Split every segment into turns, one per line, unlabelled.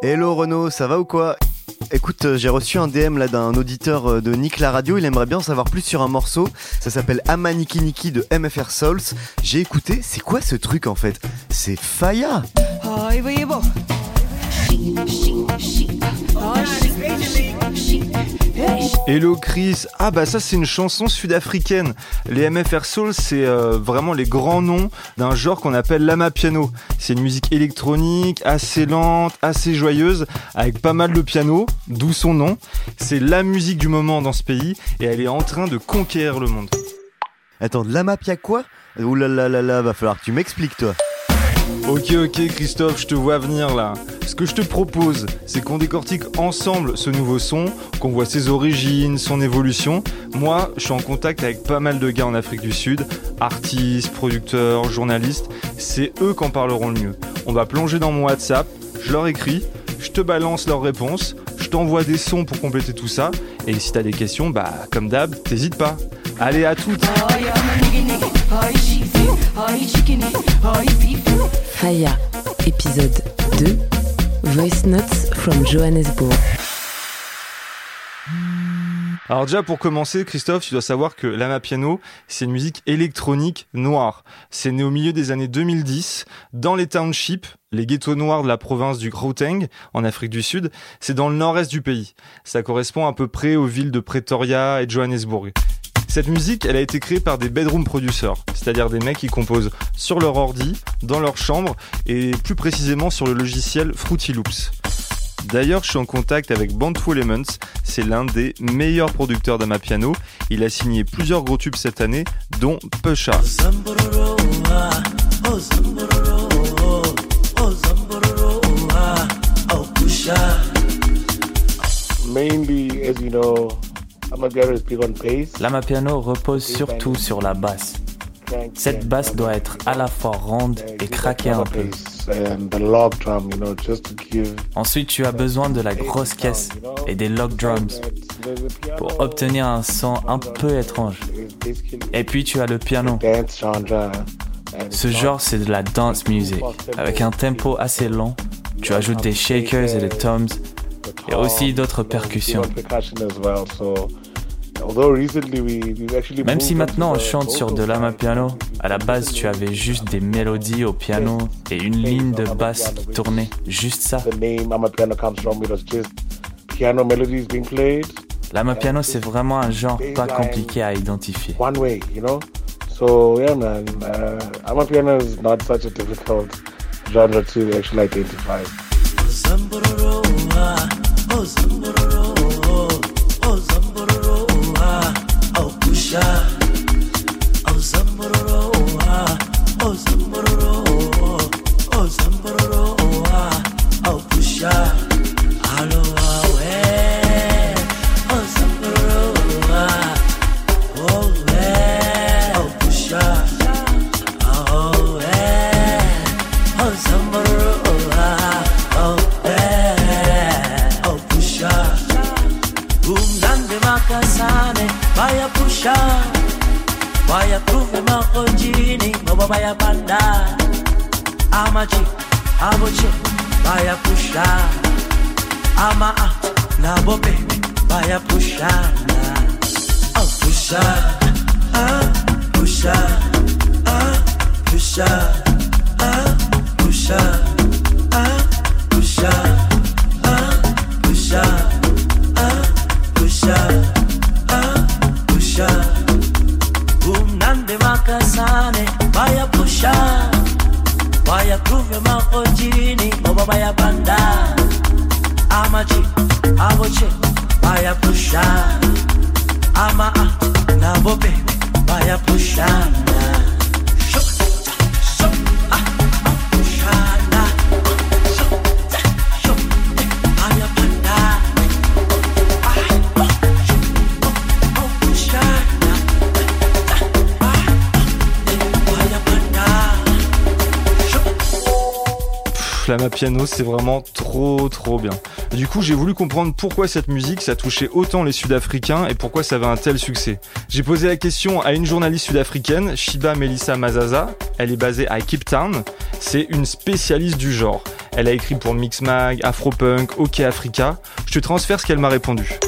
Hello Renaud, ça va ou quoi? Écoute, euh, j'ai reçu un DM là d'un auditeur euh, de Nick la radio, il aimerait bien en savoir plus sur un morceau, ça s'appelle Amaniki Niki de MFR Souls. J'ai écouté, c'est quoi ce truc en fait? C'est Faya
Hello Chris, ah bah ça c'est une chanson sud-africaine. Les MFR Soul c'est euh, vraiment les grands noms d'un genre qu'on appelle l'ama piano. C'est une musique électronique assez lente, assez joyeuse, avec pas mal de piano, d'où son nom. C'est la musique du moment dans ce pays et elle est en train de conquérir le monde.
Attends, Lamapia quoi? Ouh là là là, va falloir que tu m'expliques toi.
Ok ok Christophe, je te vois venir là. Ce que je te propose, c'est qu'on décortique ensemble ce nouveau son, qu'on voit ses origines, son évolution. Moi, je suis en contact avec pas mal de gars en Afrique du Sud, artistes, producteurs, journalistes. C'est eux qui en parleront le mieux. On va plonger dans mon WhatsApp, je leur écris, je te balance leurs réponses, je t'envoie des sons pour compléter tout ça. Et si t'as des questions, bah comme d'hab, t'hésites pas. Allez à toutes
Faya, épisode 2, Voice Notes from Johannesburg.
Alors déjà pour commencer, Christophe, tu dois savoir que l'ama piano, c'est une musique électronique noire. C'est né au milieu des années 2010 dans les townships, les ghettos noirs de la province du Gauteng en Afrique du Sud. C'est dans le nord-est du pays. Ça correspond à peu près aux villes de Pretoria et de Johannesburg. Cette musique, elle a été créée par des bedroom producers, c'est-à-dire des mecs qui composent sur leur ordi, dans leur chambre et plus précisément sur le logiciel Fruity Loops. D'ailleurs, je suis en contact avec Bantu Elements, c'est l'un des meilleurs producteurs d'Amapiano. Il a signé plusieurs gros tubes cette année, dont Pusha.
Mainly, as you know, Bass.
L'amapiano repose surtout sur la basse. Cette basse doit être à la fois ronde et craquer un peu. Ensuite, tu as besoin de la grosse caisse et des log drums pour obtenir un son un peu étrange. Et puis, tu as le piano. Ce genre, c'est de la dance music. Avec un tempo assez lent, tu ajoutes des shakers et des toms et aussi d'autres percussions. Même si maintenant on chante sur de lama piano, à la base tu avais juste des mélodies au piano et une ligne de basse qui tournait, juste ça.
The name Amapiano comes from, it was just piano melodies being played
Lama piano c'est vraiment un genre pas compliqué à identifier.
So, yeah, man, uh, Amapiano is not such a difficult genre to actually identify.
Aboche bayapusha ama nabo bebe bayapushana oh pusha ah pusha ah pusha ah ya groove your man on jirini Boba ba ya banda Ama chi, abo che, ba ya pusha Ama a, na bo baby, ba ya pusha
Lama Piano, c'est vraiment trop trop bien. Du coup, j'ai voulu comprendre pourquoi cette musique, ça touchait autant les Sud-Africains et pourquoi ça avait un tel succès. J'ai posé la question à une journaliste sud-africaine, Shiba Melissa Mazaza. Elle est basée à Cape Town. C'est une spécialiste du genre. Elle a écrit pour Mixmag, Afropunk, OK Africa. Je te transfère ce qu'elle m'a répondu.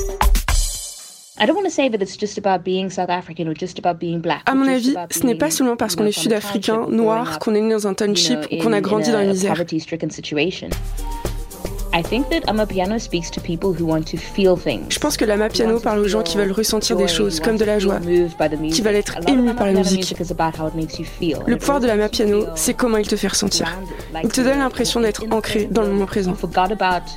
À mon avis, ce n'est pas seulement parce qu'on est sud-africain, noir, qu'on est né dans un township ou qu'on a grandi dans la misère. Je pense que l'ama piano parle aux gens qui veulent ressentir des choses comme de la joie, qui veulent être émus par la musique. Le pouvoir de l'ama piano, c'est comment il te fait ressentir. Il te donne l'impression d'être ancré dans le moment présent.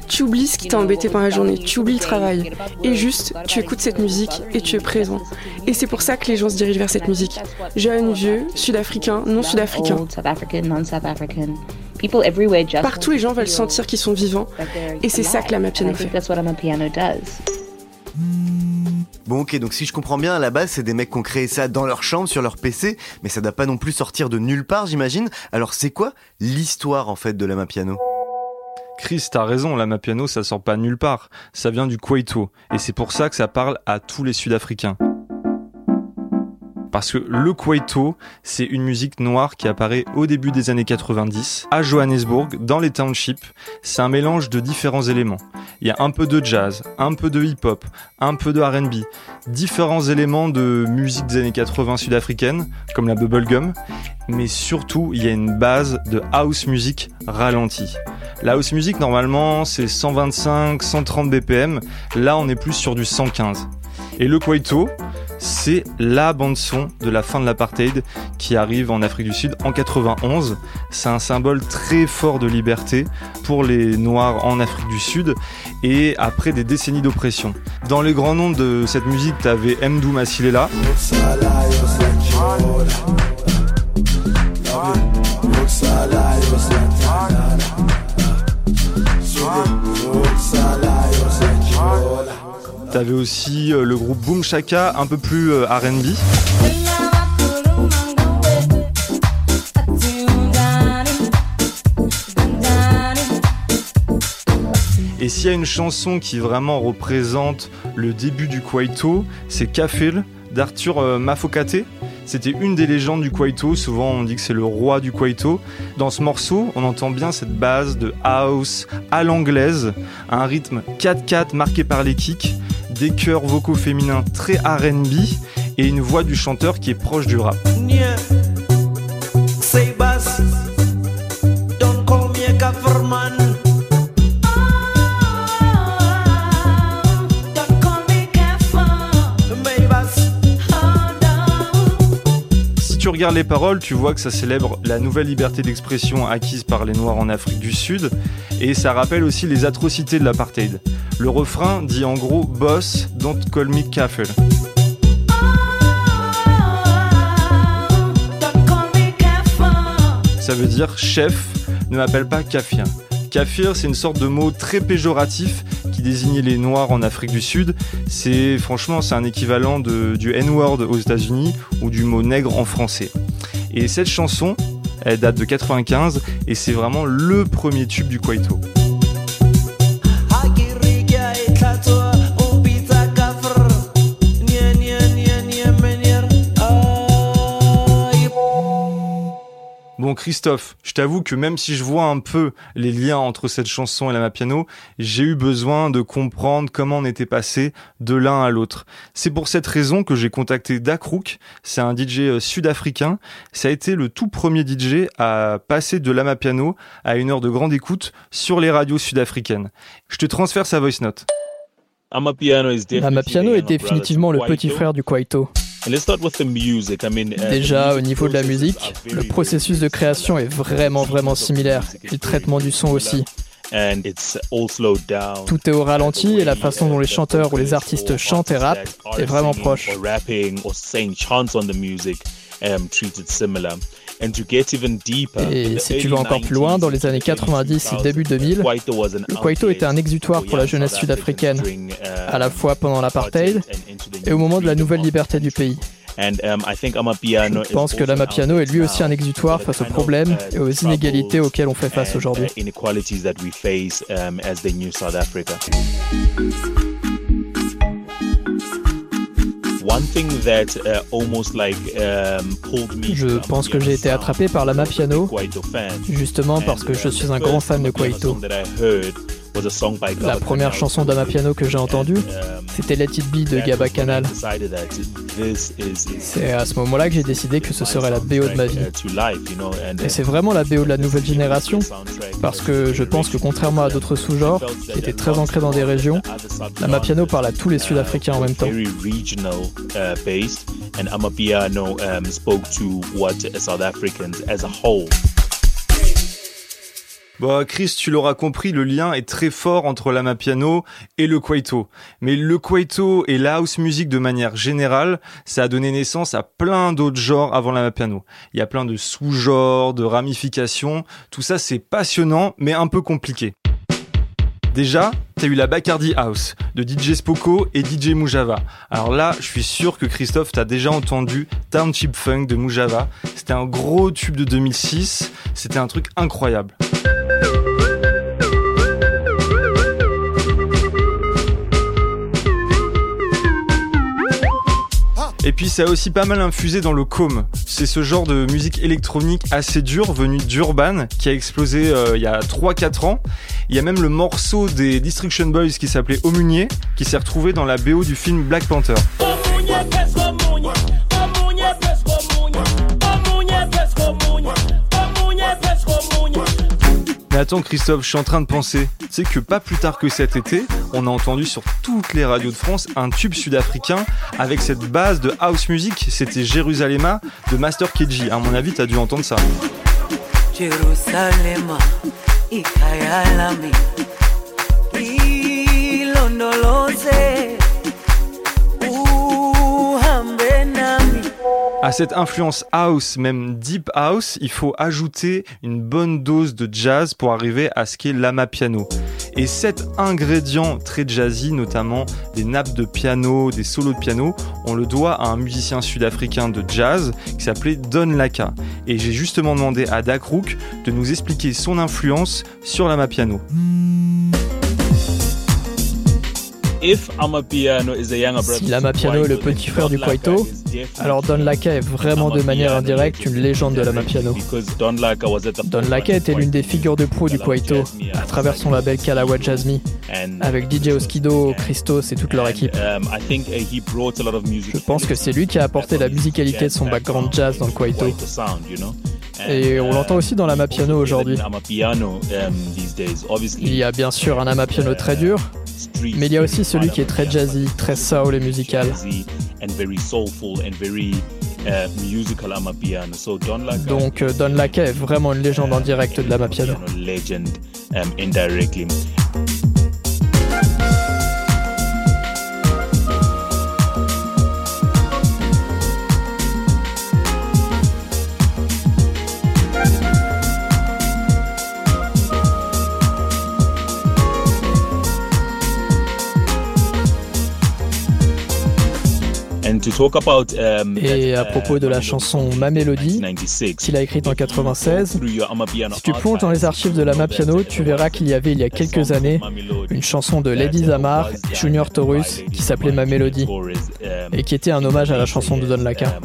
Tu oublies ce qui t'a embêté pendant la journée, tu oublies le travail, et juste, tu écoutes cette musique et tu es présent. Et c'est pour ça que les gens se dirigent vers cette musique. Jeunes, vieux, sud-africains, non sud-africains. Partout, les gens veulent sentir qu'ils sont vivants. Et c'est ça que la Mapiano fait.
Bon ok, donc si je comprends bien, à la base, c'est des mecs qui ont créé ça dans leur chambre, sur leur PC, mais ça doit pas non plus sortir de nulle part, j'imagine. Alors c'est quoi l'histoire en fait de la Mapiano
Chris, t'as raison, la Mapiano, ça sort pas nulle part. Ça vient du Kwaito. Et c'est pour ça que ça parle à tous les Sud-Africains. Parce que le Kwaito, c'est une musique noire qui apparaît au début des années 90 à Johannesburg, dans les townships. C'est un mélange de différents éléments. Il y a un peu de jazz, un peu de hip-hop, un peu de R&B, différents éléments de musique des années 80 sud-africaine, comme la bubblegum, mais surtout, il y a une base de house music ralentie. La house music, normalement, c'est 125, 130 BPM. Là, on est plus sur du 115. Et le Kwaito, c'est la bande son de la fin de l'apartheid qui arrive en Afrique du Sud en 91. C'est un symbole très fort de liberté pour les Noirs en Afrique du Sud et après des décennies d'oppression. Dans les grands noms de cette musique, t'avais Mdou Masilela. T'avais aussi euh, le groupe Boom Shaka, un peu plus euh, RB. Et s'il y a une chanson qui vraiment représente le début du Kwaito, c'est Kafil d'Arthur euh, Mafokate. C'était une des légendes du Kwaito, souvent on dit que c'est le roi du Kwaito. Dans ce morceau, on entend bien cette base de house à l'anglaise, un rythme 4-4 marqué par les kicks des chœurs vocaux féminins très RB et une voix du chanteur qui est proche du rap. Si tu regardes les paroles, tu vois que ça célèbre la nouvelle liberté d'expression acquise par les Noirs en Afrique du Sud. Et ça rappelle aussi les atrocités de l'apartheid. Le refrain dit en gros Boss, don't call me kafir. Ça veut dire chef, ne m'appelle pas kafir. Kafir, c'est une sorte de mot très péjoratif qui désignait les Noirs en Afrique du Sud. C'est franchement, c'est un équivalent du N-word aux États-Unis ou du mot nègre en français. Et cette chanson, elle date de 95 et c'est vraiment le premier tube du Kwaito. Bon Christophe, je t'avoue que même si je vois un peu les liens entre cette chanson et la piano, j'ai eu besoin de comprendre comment on était passé de l'un à l'autre. C'est pour cette raison que j'ai contacté Dakrook, c'est un DJ euh, sud-africain. Ça a été le tout premier DJ à passer de l'ama piano à une heure de grande écoute sur les radios sud-africaines. Je te transfère sa voice note.
Amapiano est définitivement le petit frère du Kwaito. Déjà, au niveau de la musique, le processus de création est vraiment, vraiment similaire. Et le traitement du son aussi. Tout est au ralenti et la façon dont les chanteurs ou les artistes chantent et rappent est vraiment proche. Et si tu vas encore plus loin, dans les années 90 et début 2000, le Kwaito était un exutoire pour la jeunesse sud-africaine, uh, à la fois pendant l'apartheid et au moment de la nouvelle liberté du pays. Um, Je pense que l'Amapiano est lui aussi un exutoire face aux problèmes uh, et aux inégalités auxquelles on fait face aujourd'hui. Je pense que j'ai été attrapé par la Piano, justement parce que je suis un grand fan de Kwaito. La première chanson d'Amapiano que j'ai entendue, c'était Let It Be de Gaba Canal. C'est à ce moment-là que j'ai décidé que ce serait la BO de ma vie. Et c'est vraiment la BO de la nouvelle génération, parce que je pense que contrairement à d'autres sous-genres, qui étaient très ancrés dans des régions, l'Amapiano parle à tous les Sud-Africains en même temps. and Amapiano um, spoke to what South Africans as a whole
Bon, Chris, tu l'auras compris, le lien est très fort entre l'amapiano et le kwaito. Mais le kwaito et la house music de manière générale, ça a donné naissance à plein d'autres genres avant l'amapiano. Il y a plein de sous-genres, de ramifications. Tout ça, c'est passionnant, mais un peu compliqué. Déjà, t'as eu la Bacardi House de DJ Spoko et DJ Mujava. Alors là, je suis sûr que Christophe t'a déjà entendu Township Funk de Mujava. C'était un gros tube de 2006. C'était un truc incroyable. Ça a aussi pas mal infusé dans le com. C'est ce genre de musique électronique assez dure venu d'Urban qui a explosé euh, il y a 3-4 ans. Il y a même le morceau des Destruction Boys qui s'appelait Omunier qui s'est retrouvé dans la BO du film Black Panther. Attends Christophe, je suis en train de penser. Sais que pas plus tard que cet été, on a entendu sur toutes les radios de France un tube sud-africain avec cette base de house music. C'était Jérusalem de Master KG. À mon avis, t'as dû entendre ça. À cette influence house, même deep house, il faut ajouter une bonne dose de jazz pour arriver à ce qu'est l'ama piano. Et cet ingrédient très jazzy, notamment des nappes de piano, des solos de piano, on le doit à un musicien sud-africain de jazz qui s'appelait Don Laka. Et j'ai justement demandé à Dakrook de nous expliquer son influence sur l'ama piano.
Si l'Amapiano est le petit frère du Kwaito, alors Don Laka est vraiment de manière indirecte une légende de l'Amapiano. Don Laka était l'une des figures de pro du Kwaito à travers son label Kalawa Jazmi, avec DJ Oskido, Christos et toute leur équipe.
Um,
Je pense que c'est lui qui a apporté la musicalité de son background jazz dans le Kwaito. Et on l'entend aussi dans l'Amapiano aujourd'hui.
Um,
il y a bien sûr un Amapiano très dur, mais il y a aussi celui qui est très jazzy, très soul et musical. Donc euh, Don Laka est vraiment une légende en direct de l'Amapiano.
Um,
Et à propos de la chanson Ma Mélodie, qu'il a écrite en 96, si tu plonges dans les archives de la Mapiano, tu verras qu'il y avait il y a quelques années une chanson de Lady Zamar, Junior Taurus, qui s'appelait Ma Mélodie, et qui était un hommage à la chanson de Don Laka.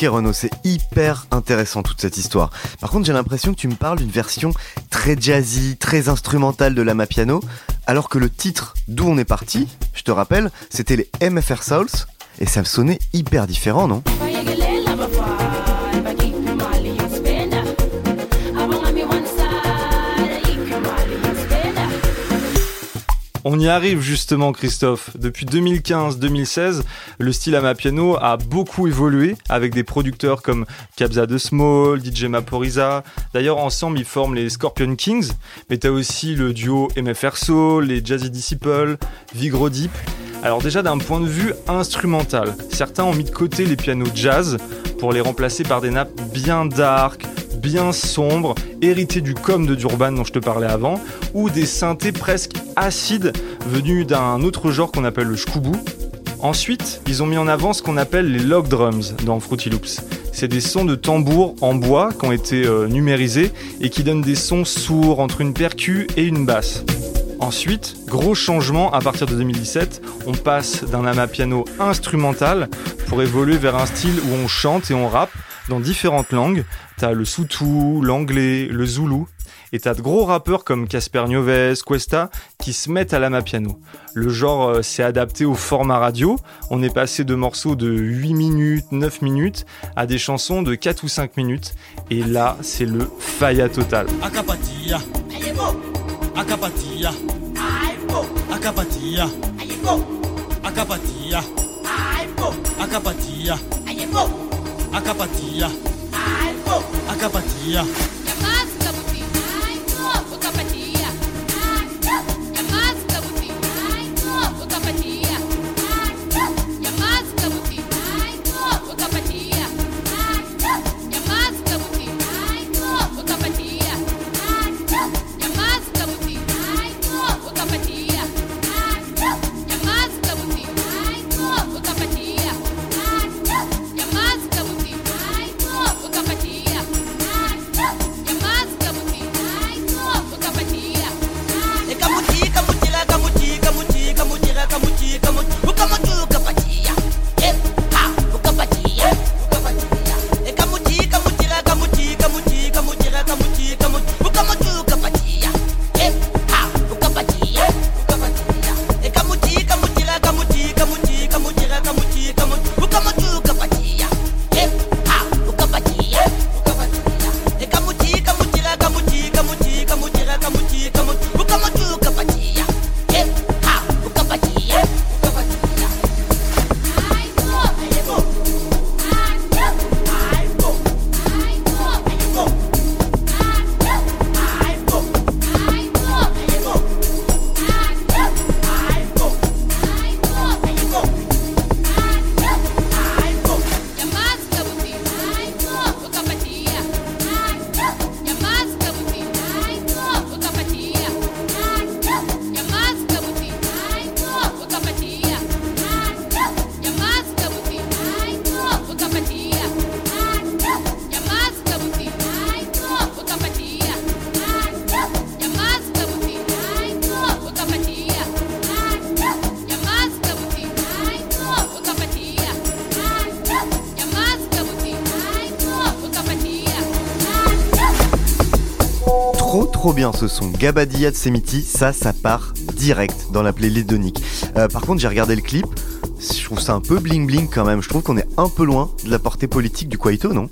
Ok Renaud, c'est hyper intéressant toute cette histoire. Par contre, j'ai l'impression que tu me parles d'une version très jazzy, très instrumentale de la piano, alors que le titre d'où on est parti, je te rappelle, c'était les MFR Souls, et ça me sonnait hyper différent, non?
On y arrive justement Christophe. Depuis 2015-2016, le style Amapiano a beaucoup évolué avec des producteurs comme Kabza de Small, DJ Maporiza. D'ailleurs ensemble ils forment les Scorpion Kings, mais t'as aussi le duo MFR Soul, les Jazzy Disciple, Vigro Deep. Alors déjà d'un point de vue instrumental, certains ont mis de côté les pianos jazz pour les remplacer par des nappes bien dark, bien sombres, hérités du com de Durban dont je te parlais avant, ou des synthés presque acides venus d'un autre genre qu'on appelle le shkubu. Ensuite, ils ont mis en avant ce qu'on appelle les log drums dans Fruity Loops. C'est des sons de tambour en bois qui ont été euh, numérisés et qui donnent des sons sourds entre une percu et une basse. Ensuite, gros changement à partir de 2017, on passe d'un amapiano instrumental pour évoluer vers un style où on chante et on rappe dans différentes langues. T'as le Soutou, l'anglais, le Zoulou. Et t'as de gros rappeurs comme Casper Nioves, Cuesta qui se mettent à l'amapiano. Le genre euh, s'est adapté au format radio. On est passé de morceaux de 8 minutes, 9 minutes à des chansons de 4 ou 5 minutes. Et là, c'est le faya total. Akapatia. Akapatia. Akapatia. Akapatia. Akapatia. Akapatia.
Trop bien ce son. Gabadia de Semiti, ça, ça part direct dans la playlist de. Euh, par contre, j'ai regardé le clip. Je trouve ça un peu bling bling quand même. Je trouve qu'on est un peu loin de la portée politique du Kwaito, non?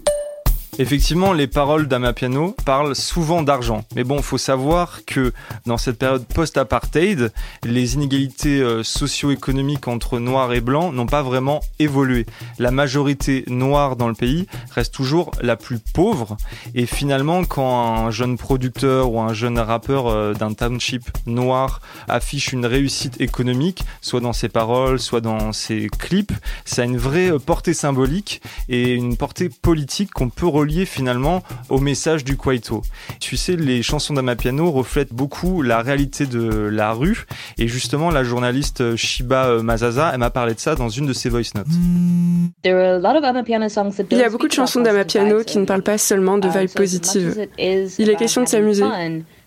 Effectivement, les paroles d'Amapiano parlent souvent d'argent. Mais bon, faut savoir que dans cette période post-apartheid, les inégalités euh, socio-économiques entre noirs et blancs n'ont pas vraiment évolué. La majorité noire dans le pays reste toujours la plus pauvre. Et finalement, quand un jeune producteur ou un jeune rappeur euh, d'un township noir affiche une réussite économique, soit dans ses paroles, soit dans ses clips, ça a une vraie euh, portée symbolique et une portée politique qu'on peut relié finalement au message du Kwaito. Tu sais, les chansons d'Amapiano reflètent beaucoup la réalité de la rue et justement la journaliste Shiba Mazaza, elle m'a parlé de ça dans une de ses voice notes.
Il y a beaucoup de chansons d'Amapiano qui ne parlent pas seulement de vibes positives. Il est question de s'amuser.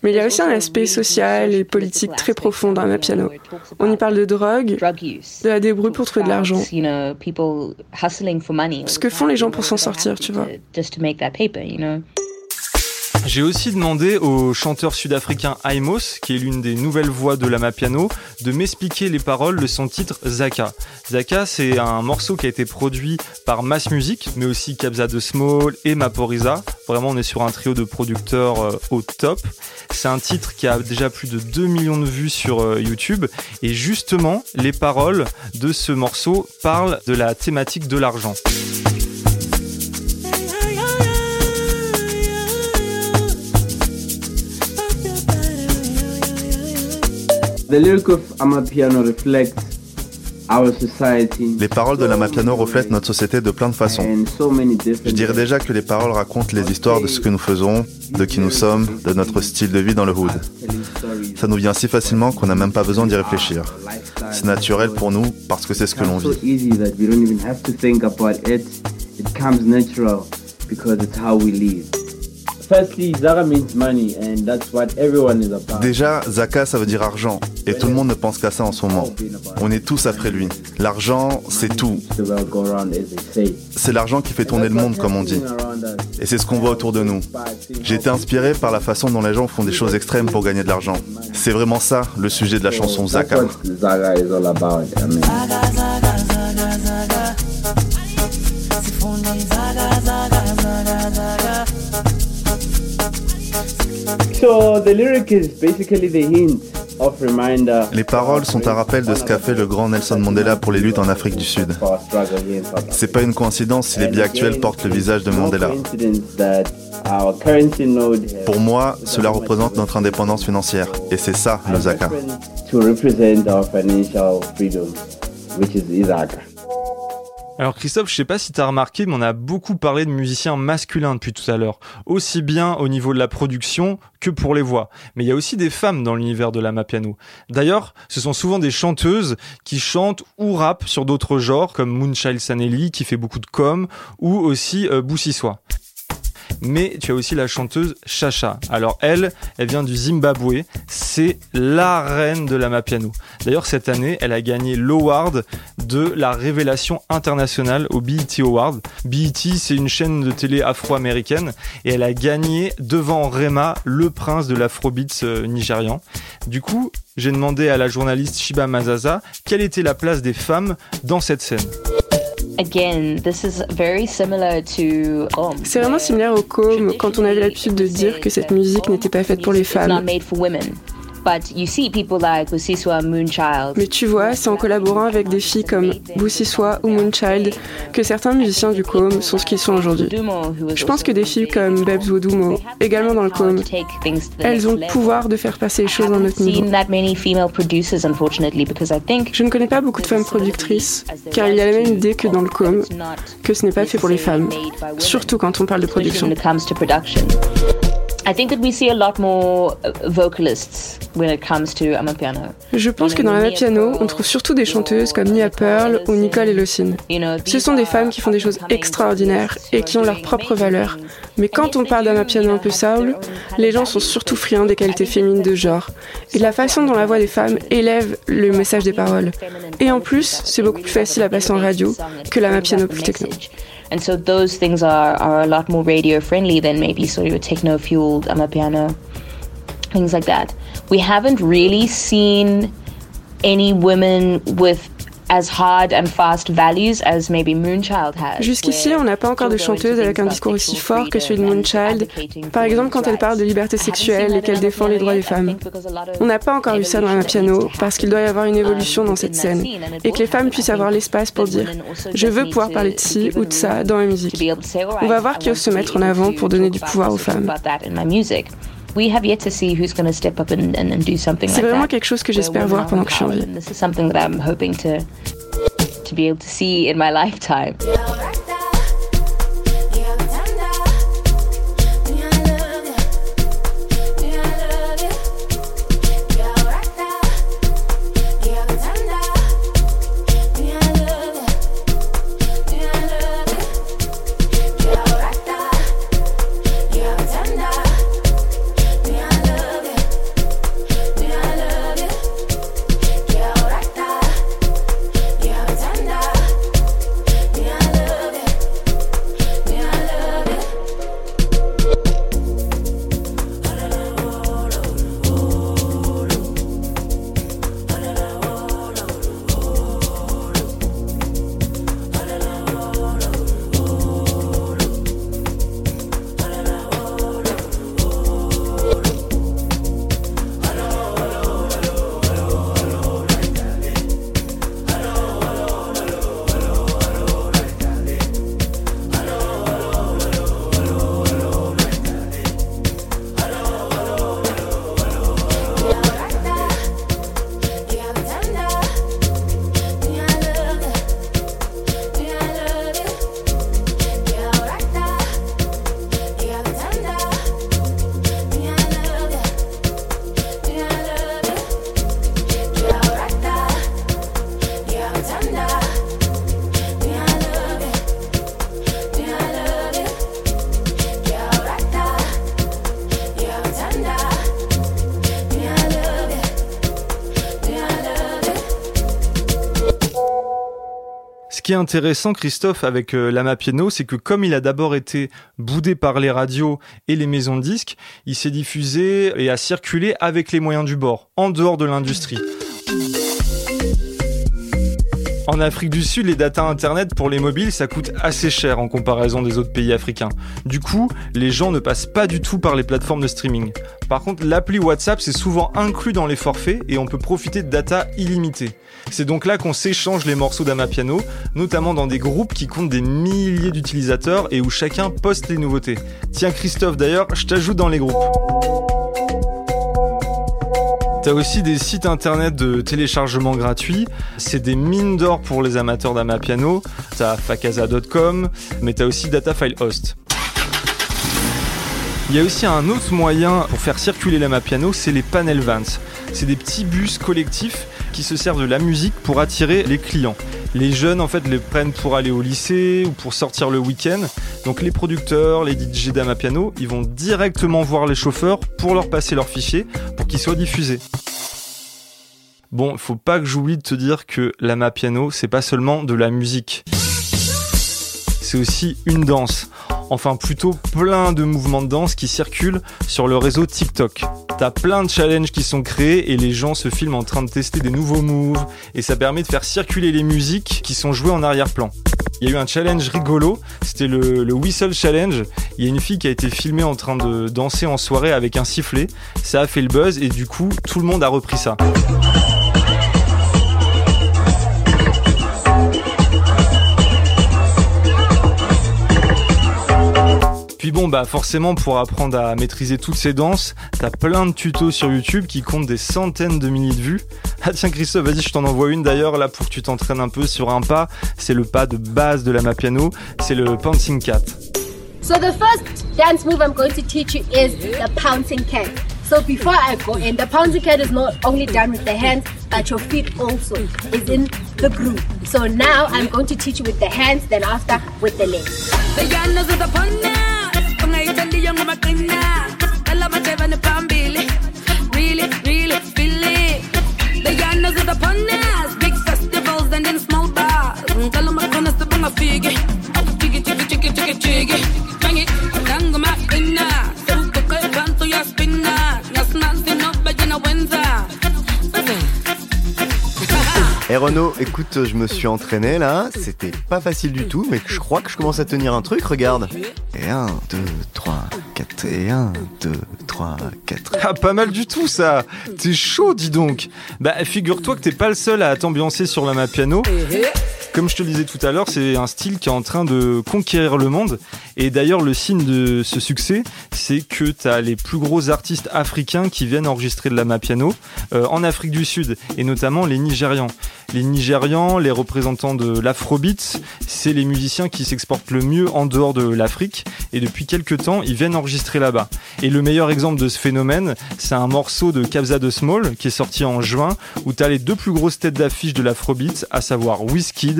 Mais il y a aussi un aspect social et politique très profond dans Amapiano. On y parle de drogue, de la débrouille pour trouver de l'argent. Ce que font les gens pour s'en sortir, tu vois.
J'ai aussi demandé au chanteur sud-africain Aimos, qui est l'une des nouvelles voix de Lama Piano, de m'expliquer les paroles de son titre Zaka. Zaka, c'est un morceau qui a été produit par Mass Music, mais aussi Kabza de Small et Maporiza. Vraiment, on est sur un trio de producteurs euh, au top. C'est un titre qui a déjà plus de 2 millions de vues sur euh, YouTube. Et justement, les paroles de ce morceau parlent de la thématique de l'argent.
Les paroles de l'Amapiano reflètent notre société de plein de façons. Je dirais déjà que les paroles racontent les histoires de ce que nous faisons, de qui nous sommes, de notre style de vie dans le hood. Ça nous vient si facilement qu'on n'a même pas besoin d'y réfléchir. C'est naturel pour nous parce que c'est ce que l'on vit. Déjà, Zaka, ça veut dire argent. Et tout le monde ne pense qu'à ça en ce moment. On est tous après lui. L'argent, c'est tout. C'est l'argent qui fait tourner le monde, comme on dit. Et c'est ce qu'on voit autour de nous. J'ai été inspiré par la façon dont les gens font des choses extrêmes pour gagner de l'argent. C'est vraiment ça, le sujet de la chanson Zaka. Les paroles sont un rappel de ce qu'a fait le grand Nelson Mandela pour les luttes en Afrique du Sud. C'est pas une coïncidence si les biais actuels portent le visage de Mandela. Pour moi, cela représente notre indépendance financière. Et c'est ça, le Zaka.
Alors Christophe, je sais pas si tu as remarqué, mais on a beaucoup parlé de musiciens masculins depuis tout à l'heure, aussi bien au niveau de la production que pour les voix. Mais il y a aussi des femmes dans l'univers de la piano. D'ailleurs, ce sont souvent des chanteuses qui chantent ou rappent sur d'autres genres, comme Moonchild Sanelli qui fait beaucoup de com, ou aussi euh, mais tu as aussi la chanteuse Chacha. Alors elle, elle vient du Zimbabwe, c'est la reine de la piano. D'ailleurs cette année, elle a gagné l'award de la révélation internationale au BET Award. BET, c'est une chaîne de télé afro-américaine et elle a gagné devant Rema, le prince de l'afrobeats euh, nigérian. Du coup, j'ai demandé à la journaliste Shiba Mazaza quelle était la place des femmes dans cette scène.
C'est vraiment similaire au com quand on avait l'habitude de dire que cette musique n'était pas faite pour les femmes. Mais tu vois, c'est en collaborant avec des filles comme Boussiswa ou Moonchild que certains musiciens du com sont ce qu'ils sont aujourd'hui. Je pense que des filles comme Bebs Wodumo, également dans le com, elles ont le pouvoir de faire passer les choses à notre niveau. Je ne connais pas beaucoup de femmes productrices, car il y a la même idée que dans le com, que ce n'est pas fait pour les femmes, surtout quand on parle de production. Je pense que dans la piano, on trouve surtout des chanteuses comme Nia Pearl ou Nicole Elocine. Ce sont des femmes qui font des choses extraordinaires et qui ont leur propre valeur. Mais quand on parle d'un piano un peu soul, les gens sont surtout friands des qualités féminines de genre et de la façon dont la voix des femmes élève le message des paroles. Et en plus, c'est beaucoup plus facile à passer en radio que la piano plus techno.
And so those things are, are a lot more radio friendly than maybe sort of techno fueled amapiano, things like that. We haven't really seen any women with
Jusqu'ici, on n'a pas encore de chanteuse avec un discours aussi fort que celui de Moonchild, par exemple quand elle parle de liberté sexuelle et qu'elle défend les droits des femmes. On n'a pas encore eu ça dans un piano parce qu'il doit y avoir une évolution dans cette scène et que les femmes puissent avoir l'espace pour dire je veux pouvoir parler de ci ou de ça dans ma musique. On va voir qui ose se mettre en avant pour donner du pouvoir aux femmes.
We have yet to see who's going to step up and, and, do something
like vraiment that. quelque chose.
This is something that I'm hoping to to be able to see in my lifetime.
Intéressant, Christophe, avec euh, Lama Piano, c'est que comme il a d'abord été boudé par les radios et les maisons de disques, il s'est diffusé et a circulé avec les moyens du bord, en dehors de l'industrie. En Afrique du Sud, les data internet pour les mobiles, ça coûte assez cher en comparaison des autres pays africains. Du coup, les gens ne passent pas du tout par les plateformes de streaming. Par contre, l'appli WhatsApp, c'est souvent inclus dans les forfaits et on peut profiter de data illimitée. C'est donc là qu'on s'échange les morceaux d'Amapiano, notamment dans des groupes qui comptent des milliers d'utilisateurs et où chacun poste les nouveautés. Tiens Christophe d'ailleurs, je t'ajoute dans les groupes. T'as aussi des sites internet de téléchargement gratuit. C'est des mines d'or pour les amateurs d'Amapiano. T'as fakasa.com, mais t'as aussi Datafile Host. Il y a aussi un autre moyen pour faire circuler l'Amapiano, c'est les panel vans. C'est des petits bus collectifs qui se servent de la musique pour attirer les clients. Les jeunes en fait les prennent pour aller au lycée ou pour sortir le week-end. Donc les producteurs, les DJ d'Amapiano, ils vont directement voir les chauffeurs pour leur passer leurs fichiers pour qu'ils soient diffusés. Bon, faut pas que j'oublie de te dire que l'Amapiano, c'est pas seulement de la musique. C'est aussi une danse enfin plutôt plein de mouvements de danse qui circulent sur le réseau TikTok. T'as plein de challenges qui sont créés et les gens se filment en train de tester des nouveaux moves et ça permet de faire circuler les musiques qui sont jouées en arrière-plan. Il y a eu un challenge rigolo, c'était le, le, Whistle Challenge. Il y a une fille qui a été filmée en train de danser en soirée avec un sifflet. Ça a fait le buzz et du coup, tout le monde a repris ça. Puis bon, bah forcément, pour apprendre à maîtriser toutes ces danses, t'as plein de tutos sur YouTube qui comptent des centaines de milliers de vues. Ah tiens Christophe, vas-y, je t'en envoie une d'ailleurs là pour que tu t'entraînes un peu sur un pas. C'est le pas de base de la Mapiano, c'est le Pouncing Cat.
So the first dance move I'm going to teach you is the Pouncing Cat. So before I go in, the pouncing cat is not only done with the hands, but your feet also is in the groove. So now I'm going to teach you with the hands, then after with the legs. young Really, really feel it. The yanas is upon. Big festivals and then small bars. Tell my konas the bunga figgy. Chiggy, chiggy, chiggy, chiggy, chiggy.
Et eh, Renaud, écoute, je me suis entraîné là, c'était pas facile du tout, mais je crois que je commence à tenir un truc, regarde. Et 1, 2, 3, 4, et 1, 2, 3, 4.
Ah, pas mal du tout ça T'es chaud, dis donc Bah, figure-toi que t'es pas le seul à t'ambiancer sur la map piano. Comme je te le disais tout à l'heure, c'est un style qui est en train de conquérir le monde. Et d'ailleurs, le signe de ce succès, c'est que tu as les plus gros artistes africains qui viennent enregistrer de la piano euh, en Afrique du Sud, et notamment les Nigérians. Les Nigérians, les représentants de l'Afrobeat, c'est les musiciens qui s'exportent le mieux en dehors de l'Afrique. Et depuis quelques temps, ils viennent enregistrer là-bas. Et le meilleur exemple de ce phénomène, c'est un morceau de Kabza de Small qui est sorti en juin, où tu as les deux plus grosses têtes d'affiche de l'Afrobeat, à savoir Wizkid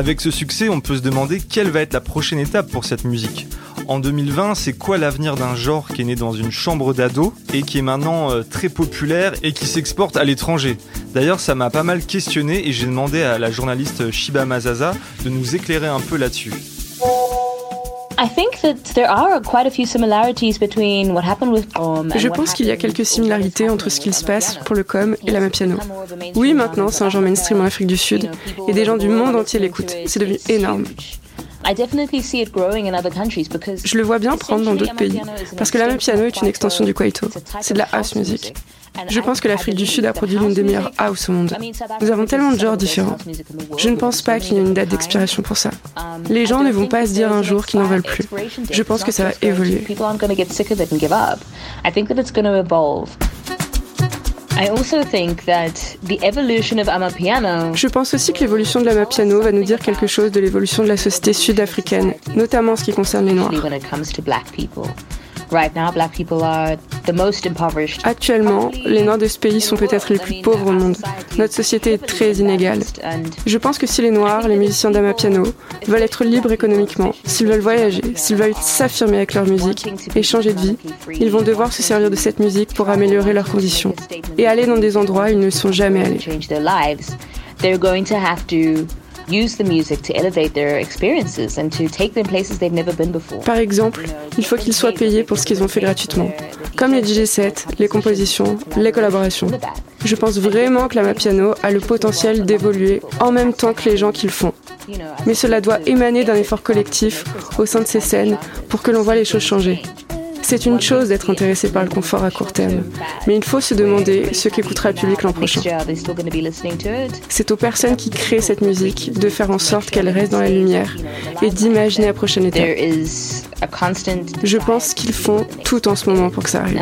Avec ce succès, on peut se demander quelle va être la prochaine étape pour cette musique. En 2020, c'est quoi l'avenir d'un genre qui est né dans une chambre d'ado et qui est maintenant euh, très populaire et qui s'exporte à l'étranger? D'ailleurs, ça m'a pas mal questionné et j'ai demandé à la journaliste Shiba Mazaza de nous éclairer un peu là-dessus.
Je pense qu'il y a quelques similarités entre ce qu'il se passe pour le com et la piano. Oui, maintenant, c'est un genre mainstream en Afrique du Sud et des gens du monde entier l'écoutent. C'est devenu énorme. Je le vois bien prendre dans d'autres pays, parce que la piano est une extension du kwaito. C'est de la house music. Je pense que l'Afrique du Sud a produit l'une des meilleures house au monde. Nous avons tellement de genres différents. Je ne pense pas qu'il y ait une date d'expiration pour ça. Les gens ne vont pas se dire un jour qu'ils n'en veulent plus. Je pense que ça va évoluer.
Je pense aussi que l'évolution de l'amapiano va nous dire quelque chose de l'évolution de la société sud-africaine, notamment en ce qui concerne les Noirs. Actuellement, les Noirs de ce pays sont peut-être les plus pauvres au monde. Notre société est très inégale. Je pense que si les Noirs, les musiciens d'amapiano, veulent être libres économiquement, s'ils veulent voyager, s'ils veulent s'affirmer avec leur musique et changer de vie, ils vont devoir se servir de cette musique pour améliorer leurs conditions et aller dans des endroits où ils ne sont jamais allés. Par exemple, il faut qu'ils soient payés pour ce qu'ils ont fait gratuitement, comme les DJ sets, les compositions, les collaborations. Je pense vraiment que la Piano a le potentiel d'évoluer en même temps que les gens qui le font. Mais cela doit émaner d'un effort collectif au sein de ces scènes pour que l'on voit les choses changer. C'est une chose d'être intéressé par le confort à court terme, mais il faut se demander ce qu'écoutera le public l'an prochain. C'est aux personnes qui créent cette musique de faire en sorte qu'elle reste dans la lumière et d'imaginer la prochaine étape. Je pense qu'ils font tout en ce moment pour que ça arrive.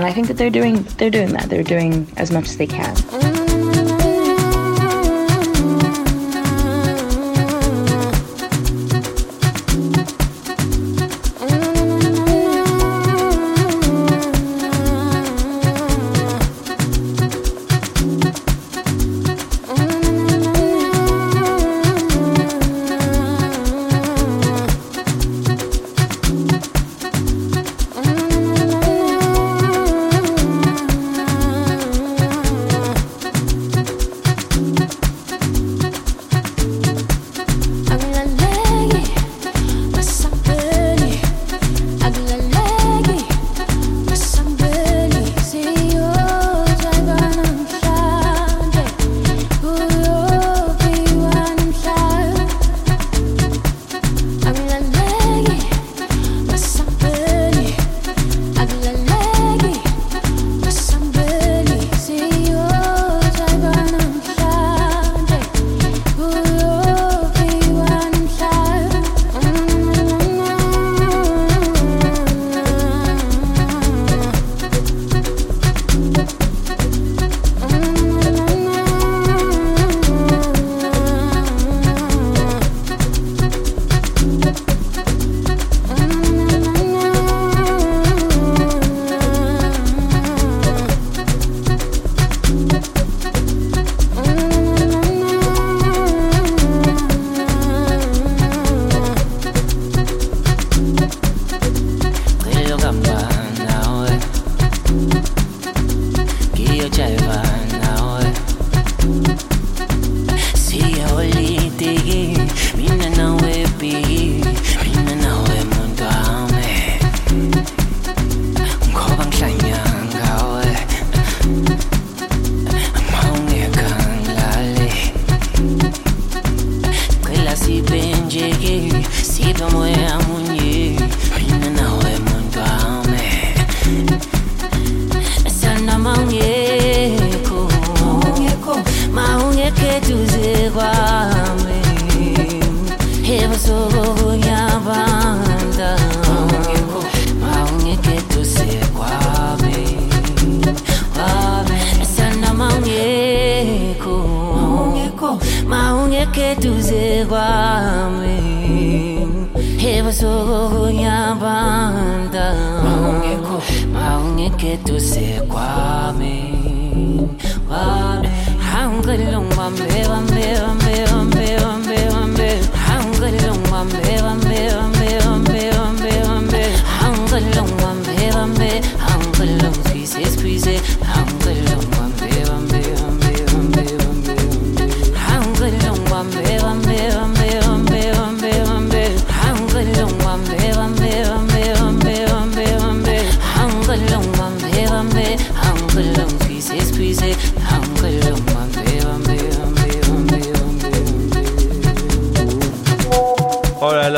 que tu zeva amin Heba sogo gunya banda Maungeko Maungeke tu se kwa amin Amin Hangalong wambe wambe wambe wambe wambe wambe Hangalong wambe wambe wambe wambe wambe wambe Hangalong wambe wambe Hangalong squeeze squeeze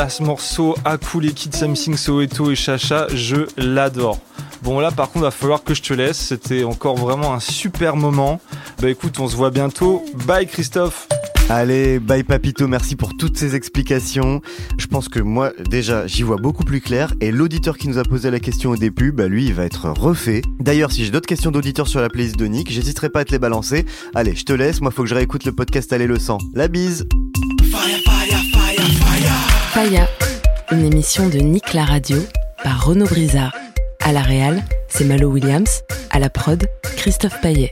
ce morceau les Kid Something Soweto et Chacha, je l'adore. Bon là par contre va falloir que je te laisse, c'était encore vraiment un super moment. Bah écoute, on se voit bientôt. Bye Christophe
Allez, bye Papito, merci pour toutes ces explications. Je pense que moi, déjà, j'y vois beaucoup plus clair. Et l'auditeur qui nous a posé la question au début, bah lui, il va être refait. D'ailleurs, si j'ai d'autres questions d'auditeurs sur la playlist de Nick, j'hésiterai pas à te les balancer. Allez, je te laisse, moi faut que je réécoute le podcast Aller le sang. La bise
Une émission de Nick la radio par Renaud Brizard. À la réal, c'est Malo Williams. À la prod, Christophe Paillet.